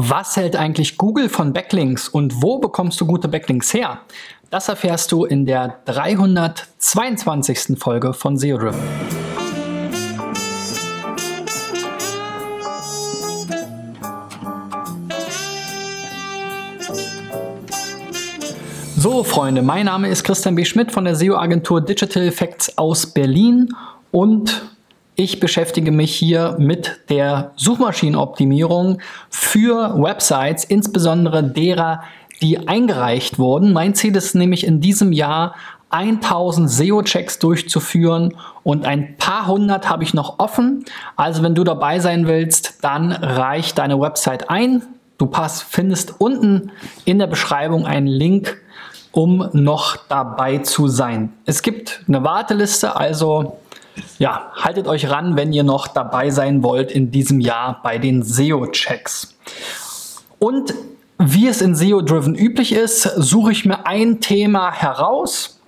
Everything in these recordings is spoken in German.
Was hält eigentlich Google von Backlinks und wo bekommst du gute Backlinks her? Das erfährst du in der 322. Folge von SEO Driven. So, Freunde, mein Name ist Christian B. Schmidt von der SEO-Agentur Digital Effects aus Berlin und ich beschäftige mich hier mit der Suchmaschinenoptimierung für Websites, insbesondere derer, die eingereicht wurden. Mein Ziel ist nämlich in diesem Jahr 1000 SEO-Checks durchzuführen und ein paar hundert habe ich noch offen. Also wenn du dabei sein willst, dann reich deine Website ein. Du pass, findest unten in der Beschreibung einen Link, um noch dabei zu sein. Es gibt eine Warteliste, also ja, haltet euch ran, wenn ihr noch dabei sein wollt in diesem Jahr bei den SEO-Checks. Und wie es in SEO-Driven üblich ist, suche ich mir ein Thema heraus,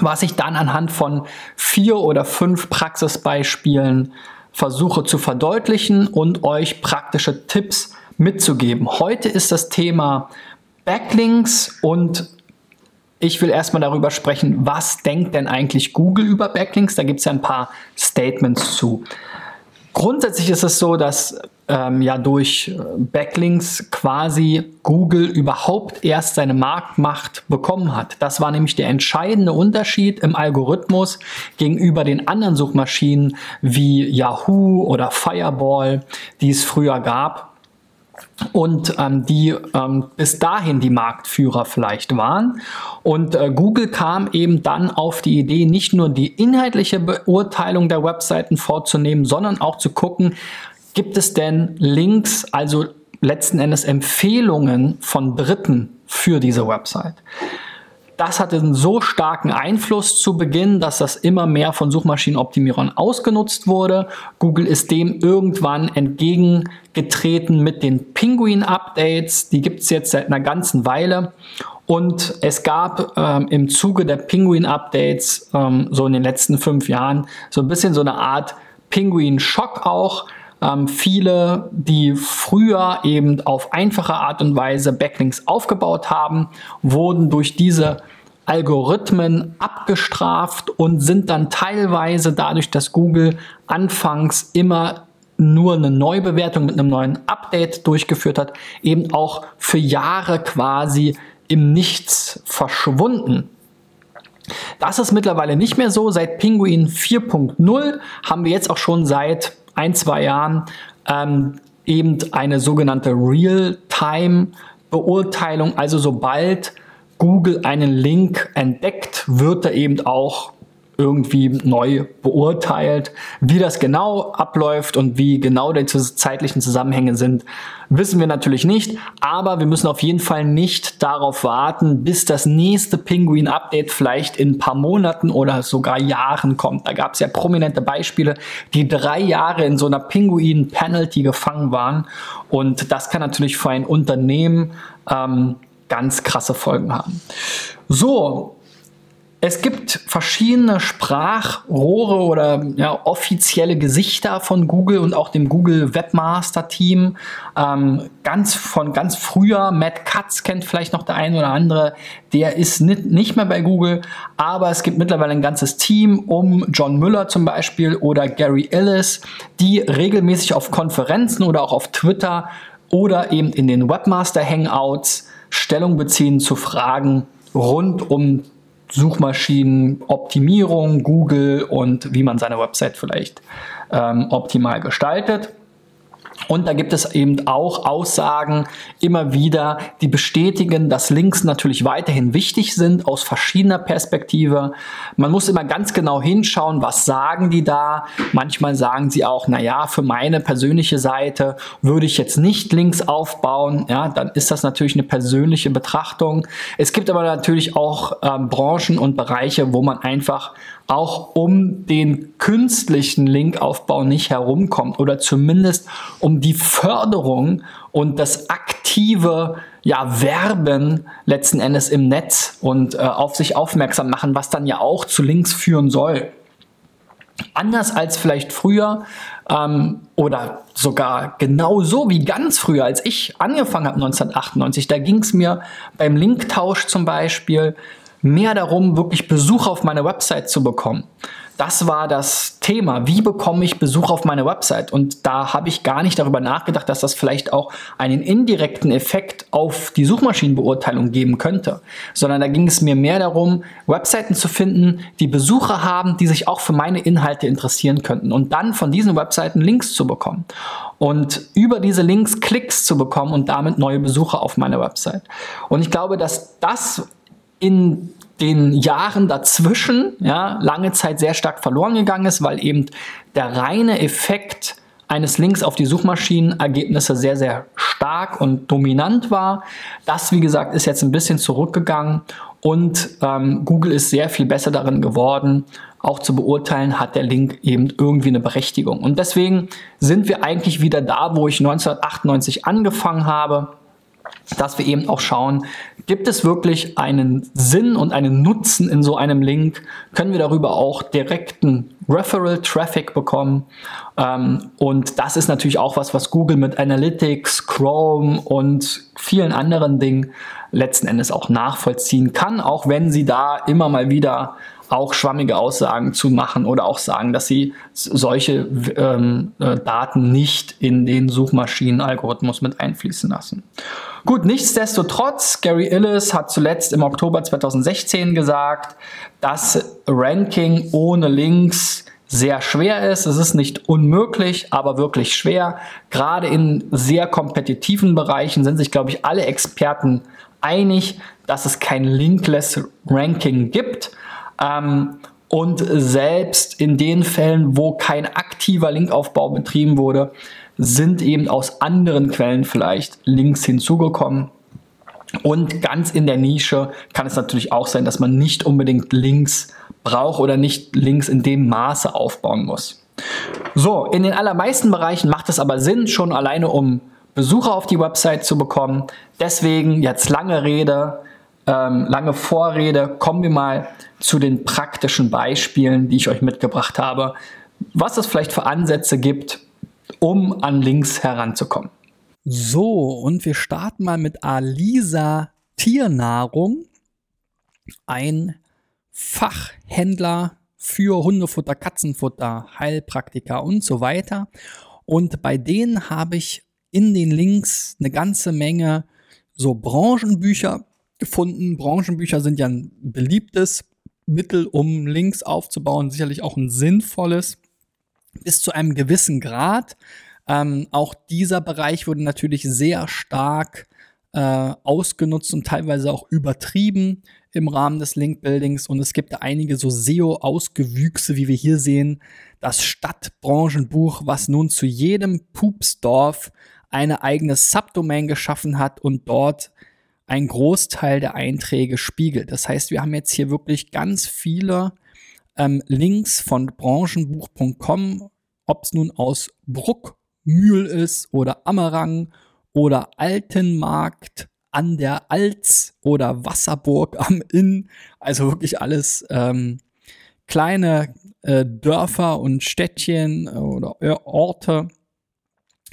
was ich dann anhand von vier oder fünf Praxisbeispielen versuche zu verdeutlichen und euch praktische Tipps mitzugeben. Heute ist das Thema Backlinks und ich will erstmal darüber sprechen, was denkt denn eigentlich Google über Backlinks? Da gibt es ja ein paar Statements zu. Grundsätzlich ist es so, dass ähm, ja durch äh, Backlinks quasi Google überhaupt erst seine Marktmacht bekommen hat. Das war nämlich der entscheidende Unterschied im Algorithmus gegenüber den anderen Suchmaschinen wie Yahoo oder Fireball, die es früher gab und ähm, die ähm, bis dahin die Marktführer vielleicht waren. Und äh, Google kam eben dann auf die Idee, nicht nur die inhaltliche Beurteilung der Webseiten vorzunehmen, sondern auch zu gucken, gibt es denn Links, also letzten Endes Empfehlungen von Dritten für diese Website. Das hatte einen so starken Einfluss zu Beginn, dass das immer mehr von Suchmaschinenoptimierern ausgenutzt wurde. Google ist dem irgendwann entgegengetreten mit den Penguin-Updates. Die gibt es jetzt seit einer ganzen Weile. Und es gab ähm, im Zuge der Penguin-Updates, ähm, so in den letzten fünf Jahren, so ein bisschen so eine Art Penguin-Schock auch ähm, viele, die früher eben auf einfache Art und Weise Backlinks aufgebaut haben, wurden durch diese Algorithmen abgestraft und sind dann teilweise dadurch, dass Google anfangs immer nur eine Neubewertung mit einem neuen Update durchgeführt hat, eben auch für Jahre quasi im Nichts verschwunden. Das ist mittlerweile nicht mehr so. Seit Penguin 4.0 haben wir jetzt auch schon seit ein, zwei Jahren ähm, eben eine sogenannte Real-Time-Beurteilung. Also sobald Google einen Link entdeckt, wird er eben auch irgendwie neu beurteilt. Wie das genau abläuft und wie genau die zeitlichen Zusammenhänge sind, wissen wir natürlich nicht. Aber wir müssen auf jeden Fall nicht darauf warten, bis das nächste Penguin-Update vielleicht in ein paar Monaten oder sogar Jahren kommt. Da gab es ja prominente Beispiele, die drei Jahre in so einer Penguin-Penalty gefangen waren. Und das kann natürlich für ein Unternehmen ähm, ganz krasse Folgen haben. So, es gibt verschiedene Sprachrohre oder ja, offizielle Gesichter von Google und auch dem Google Webmaster Team. Ähm, ganz von ganz früher, Matt Katz kennt vielleicht noch der eine oder andere, der ist nicht, nicht mehr bei Google, aber es gibt mittlerweile ein ganzes Team um John Müller zum Beispiel oder Gary Ellis, die regelmäßig auf Konferenzen oder auch auf Twitter oder eben in den Webmaster Hangouts Stellung beziehen zu Fragen rund um Suchmaschinenoptimierung, Google und wie man seine Website vielleicht ähm, optimal gestaltet. Und da gibt es eben auch Aussagen immer wieder, die bestätigen, dass Links natürlich weiterhin wichtig sind aus verschiedener Perspektive. Man muss immer ganz genau hinschauen, was sagen die da. Manchmal sagen sie auch, na ja, für meine persönliche Seite würde ich jetzt nicht Links aufbauen. Ja, dann ist das natürlich eine persönliche Betrachtung. Es gibt aber natürlich auch ähm, Branchen und Bereiche, wo man einfach auch um den künstlichen Linkaufbau nicht herumkommt oder zumindest um die Förderung und das aktive ja, Werben letzten Endes im Netz und äh, auf sich aufmerksam machen, was dann ja auch zu Links führen soll. Anders als vielleicht früher ähm, oder sogar genauso wie ganz früher, als ich angefangen habe 1998, da ging es mir beim Linktausch zum Beispiel mehr darum, wirklich Besuch auf meine Website zu bekommen. Das war das Thema. Wie bekomme ich Besuch auf meine Website? Und da habe ich gar nicht darüber nachgedacht, dass das vielleicht auch einen indirekten Effekt auf die Suchmaschinenbeurteilung geben könnte. Sondern da ging es mir mehr darum, Webseiten zu finden, die Besucher haben, die sich auch für meine Inhalte interessieren könnten. Und dann von diesen Webseiten Links zu bekommen. Und über diese Links Klicks zu bekommen und damit neue Besucher auf meine Website. Und ich glaube, dass das in den Jahren dazwischen ja, lange Zeit sehr stark verloren gegangen ist, weil eben der reine Effekt eines Links auf die Suchmaschinenergebnisse sehr, sehr stark und dominant war. Das, wie gesagt, ist jetzt ein bisschen zurückgegangen und ähm, Google ist sehr viel besser darin geworden, auch zu beurteilen, hat der Link eben irgendwie eine Berechtigung. Und deswegen sind wir eigentlich wieder da, wo ich 1998 angefangen habe dass wir eben auch schauen, gibt es wirklich einen Sinn und einen Nutzen in so einem Link? Können wir darüber auch direkten Referral Traffic bekommen? Ähm, und das ist natürlich auch was, was Google mit Analytics, Chrome und vielen anderen Dingen letzten Endes auch nachvollziehen kann, auch wenn sie da immer mal wieder auch schwammige Aussagen zu machen oder auch sagen, dass sie solche ähm, äh, Daten nicht in den Suchmaschinenalgorithmus mit einfließen lassen. Gut, nichtsdestotrotz, Gary Illis hat zuletzt im Oktober 2016 gesagt, dass Ranking ohne Links sehr schwer ist. Es ist nicht unmöglich, aber wirklich schwer. Gerade in sehr kompetitiven Bereichen sind sich, glaube ich, alle Experten einig, dass es kein Linkless Ranking gibt. Ähm, und selbst in den Fällen, wo kein aktiver Linkaufbau betrieben wurde, sind eben aus anderen Quellen vielleicht Links hinzugekommen. Und ganz in der Nische kann es natürlich auch sein, dass man nicht unbedingt Links braucht oder nicht Links in dem Maße aufbauen muss. So, in den allermeisten Bereichen macht es aber Sinn, schon alleine um Besucher auf die Website zu bekommen. Deswegen jetzt lange Rede, ähm, lange Vorrede, kommen wir mal zu den praktischen Beispielen, die ich euch mitgebracht habe, was es vielleicht für Ansätze gibt, um an Links heranzukommen. So, und wir starten mal mit Alisa Tiernahrung, ein Fachhändler für Hundefutter, Katzenfutter, Heilpraktiker und so weiter. Und bei denen habe ich in den Links eine ganze Menge so Branchenbücher gefunden. Branchenbücher sind ja ein beliebtes Mittel, um Links aufzubauen, sicherlich auch ein sinnvolles bis zu einem gewissen Grad. Ähm, auch dieser Bereich wurde natürlich sehr stark äh, ausgenutzt und teilweise auch übertrieben im Rahmen des Link-Buildings. Und es gibt einige so SEO-Ausgewüchse, wie wir hier sehen. Das Stadtbranchenbuch, was nun zu jedem Pupsdorf eine eigene Subdomain geschaffen hat und dort ein Großteil der Einträge spiegelt. Das heißt, wir haben jetzt hier wirklich ganz viele ähm, Links von branchenbuch.com, ob es nun aus Bruckmühl ist oder Ammerang oder Altenmarkt an der Alz oder Wasserburg am Inn. Also wirklich alles ähm, kleine äh, Dörfer und Städtchen äh, oder Orte.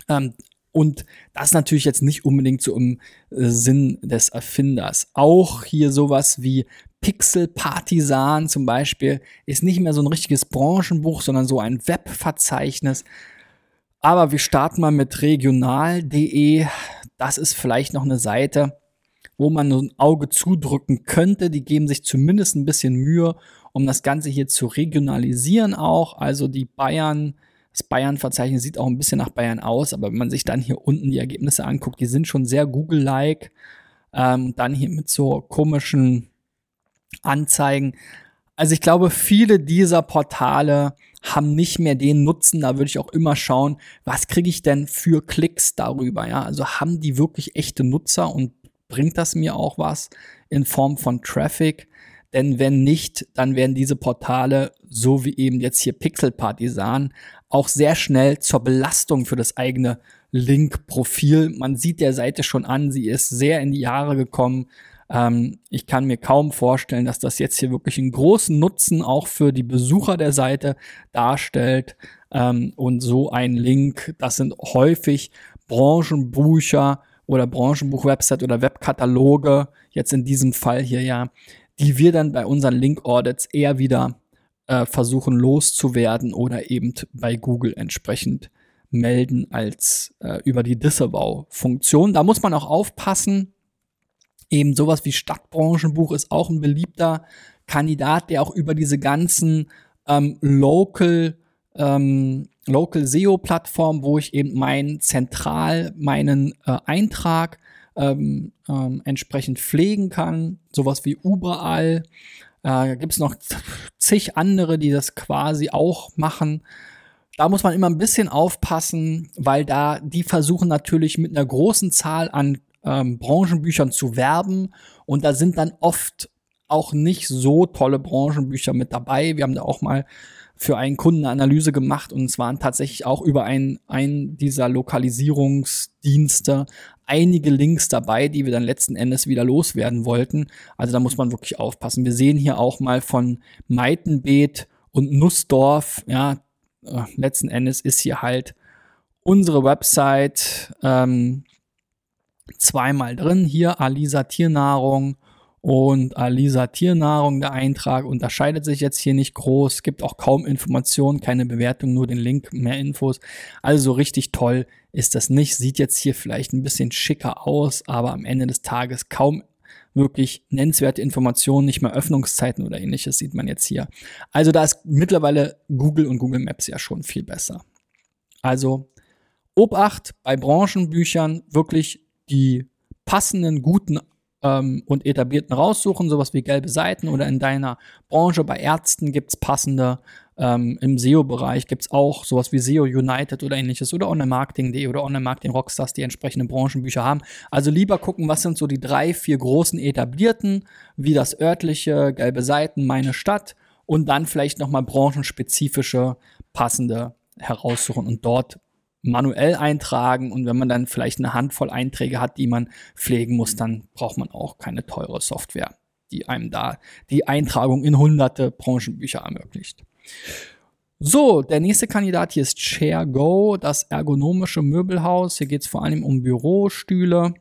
Ähm, und das natürlich jetzt nicht unbedingt so im äh, Sinn des Erfinders. Auch hier sowas wie Pixel Partisan zum Beispiel ist nicht mehr so ein richtiges Branchenbuch, sondern so ein Webverzeichnis. Aber wir starten mal mit regional.de. Das ist vielleicht noch eine Seite, wo man ein Auge zudrücken könnte. Die geben sich zumindest ein bisschen Mühe, um das Ganze hier zu regionalisieren auch. Also die Bayern das Bayern-Verzeichnis sieht auch ein bisschen nach Bayern aus, aber wenn man sich dann hier unten die Ergebnisse anguckt, die sind schon sehr Google-like. Ähm, dann hier mit so komischen Anzeigen. Also ich glaube, viele dieser Portale haben nicht mehr den Nutzen. Da würde ich auch immer schauen, was kriege ich denn für Klicks darüber. Ja, also haben die wirklich echte Nutzer und bringt das mir auch was in Form von Traffic? Denn wenn nicht, dann werden diese Portale, so wie eben jetzt hier Pixel Partisan, auch sehr schnell zur Belastung für das eigene Link-Profil. Man sieht der Seite schon an, sie ist sehr in die Jahre gekommen. Ähm, ich kann mir kaum vorstellen, dass das jetzt hier wirklich einen großen Nutzen auch für die Besucher der Seite darstellt. Ähm, und so ein Link, das sind häufig Branchenbücher oder Branchenbuch-Website oder Webkataloge, jetzt in diesem Fall hier ja, die wir dann bei unseren Link-Audits eher wieder äh, versuchen loszuwerden oder eben bei Google entsprechend melden als äh, über die Disavow-Funktion. Da muss man auch aufpassen. Eben sowas wie Stadtbranchenbuch ist auch ein beliebter Kandidat, der auch über diese ganzen ähm, Local ähm, Local SEO Plattform, wo ich eben mein zentral meinen äh, Eintrag ähm, ähm, entsprechend pflegen kann. Sowas wie überall. Äh, Gibt es noch zig andere, die das quasi auch machen. Da muss man immer ein bisschen aufpassen, weil da die versuchen natürlich mit einer großen Zahl an ähm, Branchenbüchern zu werben und da sind dann oft auch nicht so tolle Branchenbücher mit dabei. Wir haben da auch mal für einen Kunden eine Analyse gemacht und es waren tatsächlich auch über einen, einen dieser Lokalisierungsdienste einige Links dabei, die wir dann letzten Endes wieder loswerden wollten. Also da muss man wirklich aufpassen. Wir sehen hier auch mal von Meitenbeet und Nussdorf, ja, äh, letzten Endes ist hier halt unsere Website ähm, zweimal drin. Hier Alisa Tiernahrung und Alisa Tiernahrung, der Eintrag unterscheidet sich jetzt hier nicht groß, gibt auch kaum Informationen, keine Bewertung, nur den Link, mehr Infos. Also so richtig toll ist das nicht. Sieht jetzt hier vielleicht ein bisschen schicker aus, aber am Ende des Tages kaum wirklich nennenswerte Informationen, nicht mehr Öffnungszeiten oder ähnliches sieht man jetzt hier. Also da ist mittlerweile Google und Google Maps ja schon viel besser. Also Obacht bei Branchenbüchern wirklich die passenden, guten ähm, und etablierten raussuchen, sowas wie gelbe Seiten oder in deiner Branche bei Ärzten gibt es passende. Ähm, Im SEO-Bereich gibt es auch sowas wie SEO United oder ähnliches oder Online-Marketing.de oder Online-Marketing Rockstars, die entsprechende Branchenbücher haben. Also lieber gucken, was sind so die drei, vier großen etablierten, wie das örtliche, gelbe Seiten, meine Stadt und dann vielleicht nochmal branchenspezifische, passende heraussuchen und dort manuell eintragen und wenn man dann vielleicht eine Handvoll Einträge hat, die man pflegen muss, dann braucht man auch keine teure Software, die einem da die Eintragung in hunderte Branchenbücher ermöglicht. So, der nächste Kandidat hier ist ShareGo, das ergonomische Möbelhaus. Hier geht es vor allem um Bürostühle.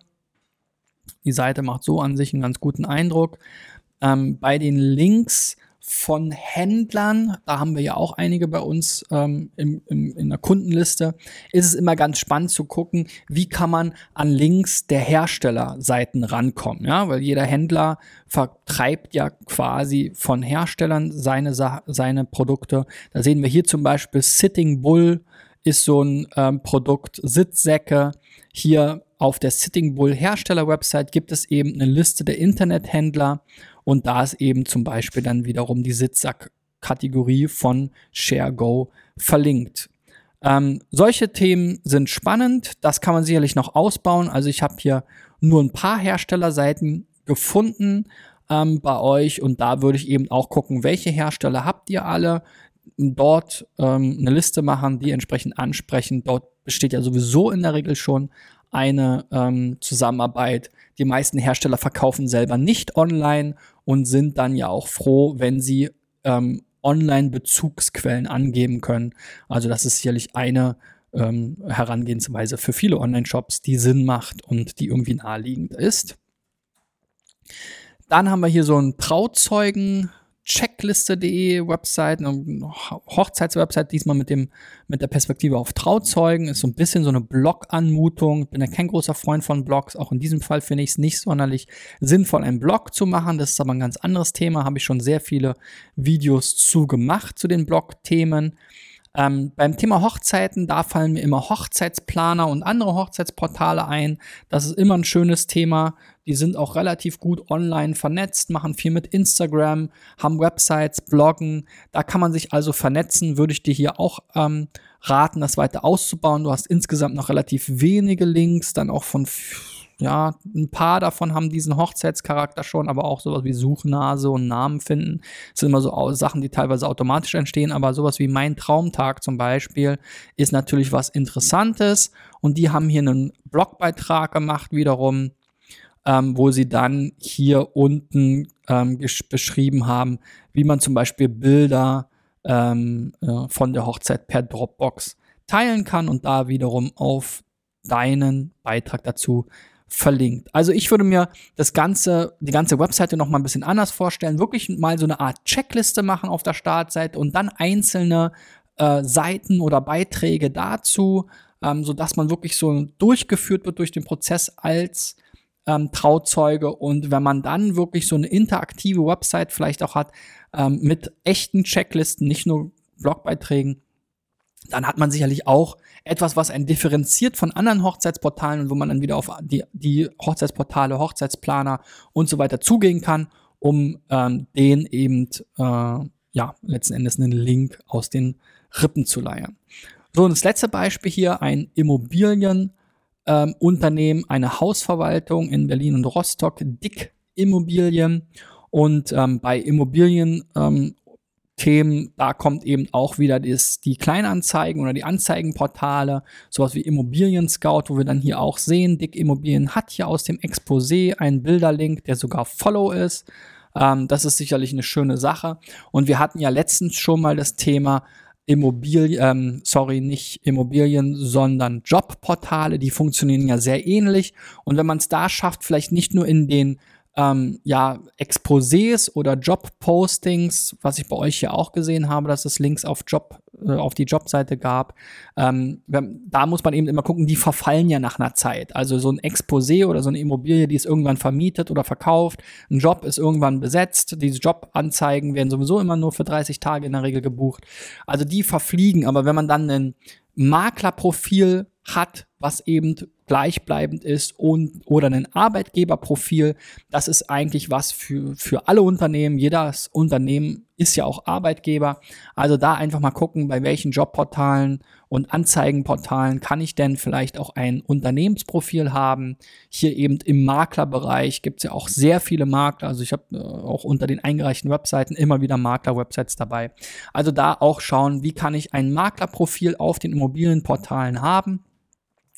Die Seite macht so an sich einen ganz guten Eindruck. Ähm, bei den Links von Händlern, da haben wir ja auch einige bei uns ähm, im, im, in der Kundenliste, ist es immer ganz spannend zu gucken, wie kann man an Links der Herstellerseiten rankommen, ja, weil jeder Händler vertreibt ja quasi von Herstellern seine, seine Produkte. Da sehen wir hier zum Beispiel Sitting Bull ist so ein ähm, Produkt, Sitzsäcke. Hier auf der Sitting Bull Hersteller Website gibt es eben eine Liste der Internethändler und da ist eben zum Beispiel dann wiederum die Sitzsack-Kategorie von ShareGo verlinkt. Ähm, solche Themen sind spannend. Das kann man sicherlich noch ausbauen. Also ich habe hier nur ein paar Herstellerseiten gefunden ähm, bei euch und da würde ich eben auch gucken, welche Hersteller habt ihr alle. Dort ähm, eine Liste machen, die entsprechend ansprechen. Dort besteht ja sowieso in der Regel schon eine ähm, Zusammenarbeit. Die meisten Hersteller verkaufen selber nicht online und sind dann ja auch froh, wenn sie ähm, Online-Bezugsquellen angeben können. Also das ist sicherlich eine ähm, Herangehensweise für viele Online-Shops, die Sinn macht und die irgendwie naheliegend ist. Dann haben wir hier so einen Trauzeugen checkliste.de Website, eine Hochzeitswebsite, diesmal mit dem, mit der Perspektive auf Trauzeugen, ist so ein bisschen so eine Blog-Anmutung. Bin ja kein großer Freund von Blogs. Auch in diesem Fall finde ich es nicht sonderlich sinnvoll, einen Blog zu machen. Das ist aber ein ganz anderes Thema. Habe ich schon sehr viele Videos zu gemacht zu den Blog-Themen. Ähm, beim Thema Hochzeiten, da fallen mir immer Hochzeitsplaner und andere Hochzeitsportale ein. Das ist immer ein schönes Thema. Die sind auch relativ gut online vernetzt, machen viel mit Instagram, haben Websites, bloggen. Da kann man sich also vernetzen. Würde ich dir hier auch ähm, raten, das weiter auszubauen. Du hast insgesamt noch relativ wenige Links, dann auch von ja, ein paar davon haben diesen Hochzeitscharakter schon, aber auch sowas wie Suchnase und Namen finden. Das sind immer so Sachen, die teilweise automatisch entstehen, aber sowas wie mein Traumtag zum Beispiel ist natürlich was Interessantes und die haben hier einen Blogbeitrag gemacht wiederum ähm, wo sie dann hier unten ähm, beschrieben haben, wie man zum Beispiel Bilder ähm, äh, von der Hochzeit per Dropbox teilen kann und da wiederum auf deinen Beitrag dazu verlinkt. Also ich würde mir das ganze, die ganze Webseite noch mal ein bisschen anders vorstellen, wirklich mal so eine Art Checkliste machen auf der Startseite und dann einzelne äh, Seiten oder Beiträge dazu, ähm, so dass man wirklich so durchgeführt wird durch den Prozess als ähm, Trauzeuge und wenn man dann wirklich so eine interaktive Website vielleicht auch hat ähm, mit echten Checklisten, nicht nur Blogbeiträgen, dann hat man sicherlich auch etwas, was einen differenziert von anderen Hochzeitsportalen und wo man dann wieder auf die, die Hochzeitsportale, Hochzeitsplaner und so weiter zugehen kann, um ähm, den eben, äh, ja, letzten Endes einen Link aus den Rippen zu leiern. So, und das letzte Beispiel hier, ein Immobilienunternehmen, ähm, eine Hausverwaltung in Berlin und Rostock, Dick Immobilien. Und ähm, bei Immobilien ähm, Themen, da kommt eben auch wieder das, die Kleinanzeigen oder die Anzeigenportale, sowas wie Immobilien Scout, wo wir dann hier auch sehen, Dick Immobilien hat hier aus dem Exposé einen Bilderlink, der sogar Follow ist. Ähm, das ist sicherlich eine schöne Sache. Und wir hatten ja letztens schon mal das Thema Immobilien, ähm, sorry, nicht Immobilien, sondern Jobportale, die funktionieren ja sehr ähnlich. Und wenn man es da schafft, vielleicht nicht nur in den ähm, ja, Exposés oder Jobpostings, was ich bei euch hier auch gesehen habe, dass es Links auf Job, äh, auf die Jobseite gab. Ähm, da muss man eben immer gucken, die verfallen ja nach einer Zeit. Also so ein Exposé oder so eine Immobilie, die ist irgendwann vermietet oder verkauft, ein Job ist irgendwann besetzt, diese Jobanzeigen werden sowieso immer nur für 30 Tage in der Regel gebucht. Also die verfliegen, aber wenn man dann ein Maklerprofil hat, was eben gleichbleibend ist und oder ein Arbeitgeberprofil. Das ist eigentlich was für, für alle Unternehmen. Jedes Unternehmen ist ja auch Arbeitgeber. Also da einfach mal gucken, bei welchen Jobportalen und Anzeigenportalen kann ich denn vielleicht auch ein Unternehmensprofil haben. Hier eben im Maklerbereich gibt es ja auch sehr viele Makler. Also ich habe äh, auch unter den eingereichten Webseiten immer wieder Makler-Websites dabei. Also da auch schauen, wie kann ich ein Maklerprofil auf den Immobilienportalen haben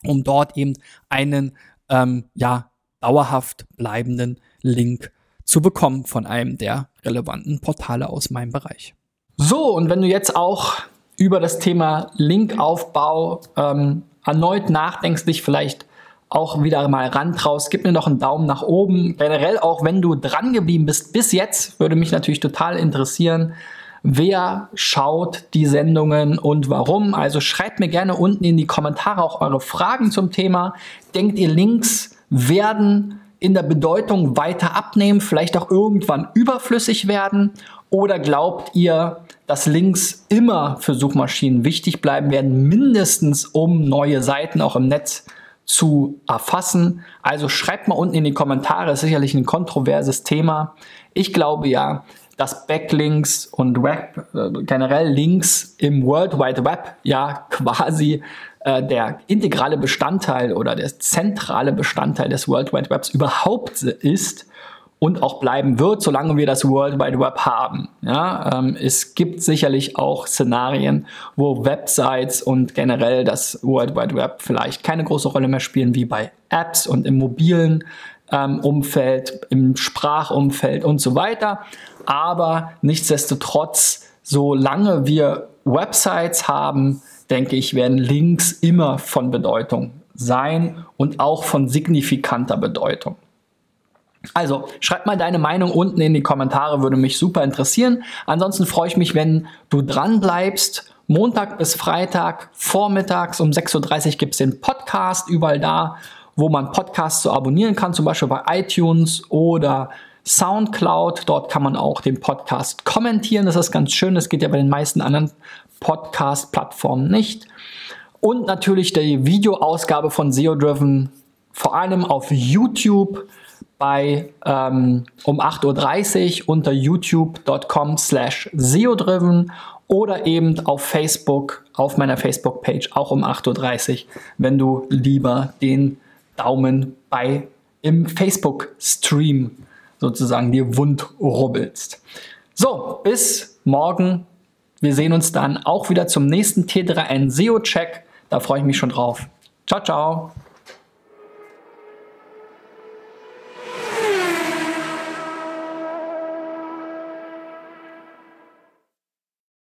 um dort eben einen ähm, ja, dauerhaft bleibenden Link zu bekommen von einem der relevanten Portale aus meinem Bereich. So, und wenn du jetzt auch über das Thema Linkaufbau ähm, erneut nachdenkst, dich vielleicht auch wieder mal rantraust, gib mir noch einen Daumen nach oben. Generell auch, wenn du dran geblieben bist bis jetzt, würde mich natürlich total interessieren, Wer schaut die Sendungen und warum? Also schreibt mir gerne unten in die Kommentare auch eure Fragen zum Thema. Denkt ihr, Links werden in der Bedeutung weiter abnehmen, vielleicht auch irgendwann überflüssig werden? Oder glaubt ihr, dass Links immer für Suchmaschinen wichtig bleiben werden, mindestens um neue Seiten auch im Netz zu erfassen? Also schreibt mal unten in die Kommentare, ist sicherlich ein kontroverses Thema. Ich glaube ja, dass Backlinks und Web, äh, generell Links im World Wide Web ja quasi äh, der integrale Bestandteil oder der zentrale Bestandteil des World Wide Webs überhaupt ist und auch bleiben wird, solange wir das World Wide Web haben. Ja, ähm, es gibt sicherlich auch Szenarien, wo Websites und generell das World Wide Web vielleicht keine große Rolle mehr spielen, wie bei Apps und im mobilen ähm, Umfeld, im Sprachumfeld und so weiter. Aber nichtsdestotrotz, solange wir Websites haben, denke ich, werden Links immer von Bedeutung sein und auch von signifikanter Bedeutung. Also, schreib mal deine Meinung unten in die Kommentare, würde mich super interessieren. Ansonsten freue ich mich, wenn du dran bleibst. Montag bis Freitag, vormittags um 6.30 Uhr gibt es den Podcast, überall da, wo man Podcasts so abonnieren kann, zum Beispiel bei iTunes oder Soundcloud. Dort kann man auch den Podcast kommentieren. Das ist ganz schön. Das geht ja bei den meisten anderen Podcast-Plattformen nicht. Und natürlich die Videoausgabe von SEO Driven, vor allem auf YouTube bei um 8.30 Uhr unter youtube.com slash SEO-Driven oder eben auf Facebook, auf meiner Facebook-Page auch um 8.30 Uhr, wenn du lieber den Daumen bei im Facebook-Stream sozusagen dir wund rubbelst. So, bis morgen. Wir sehen uns dann auch wieder zum nächsten T3N SEO-Check. Da freue ich mich schon drauf. Ciao, ciao.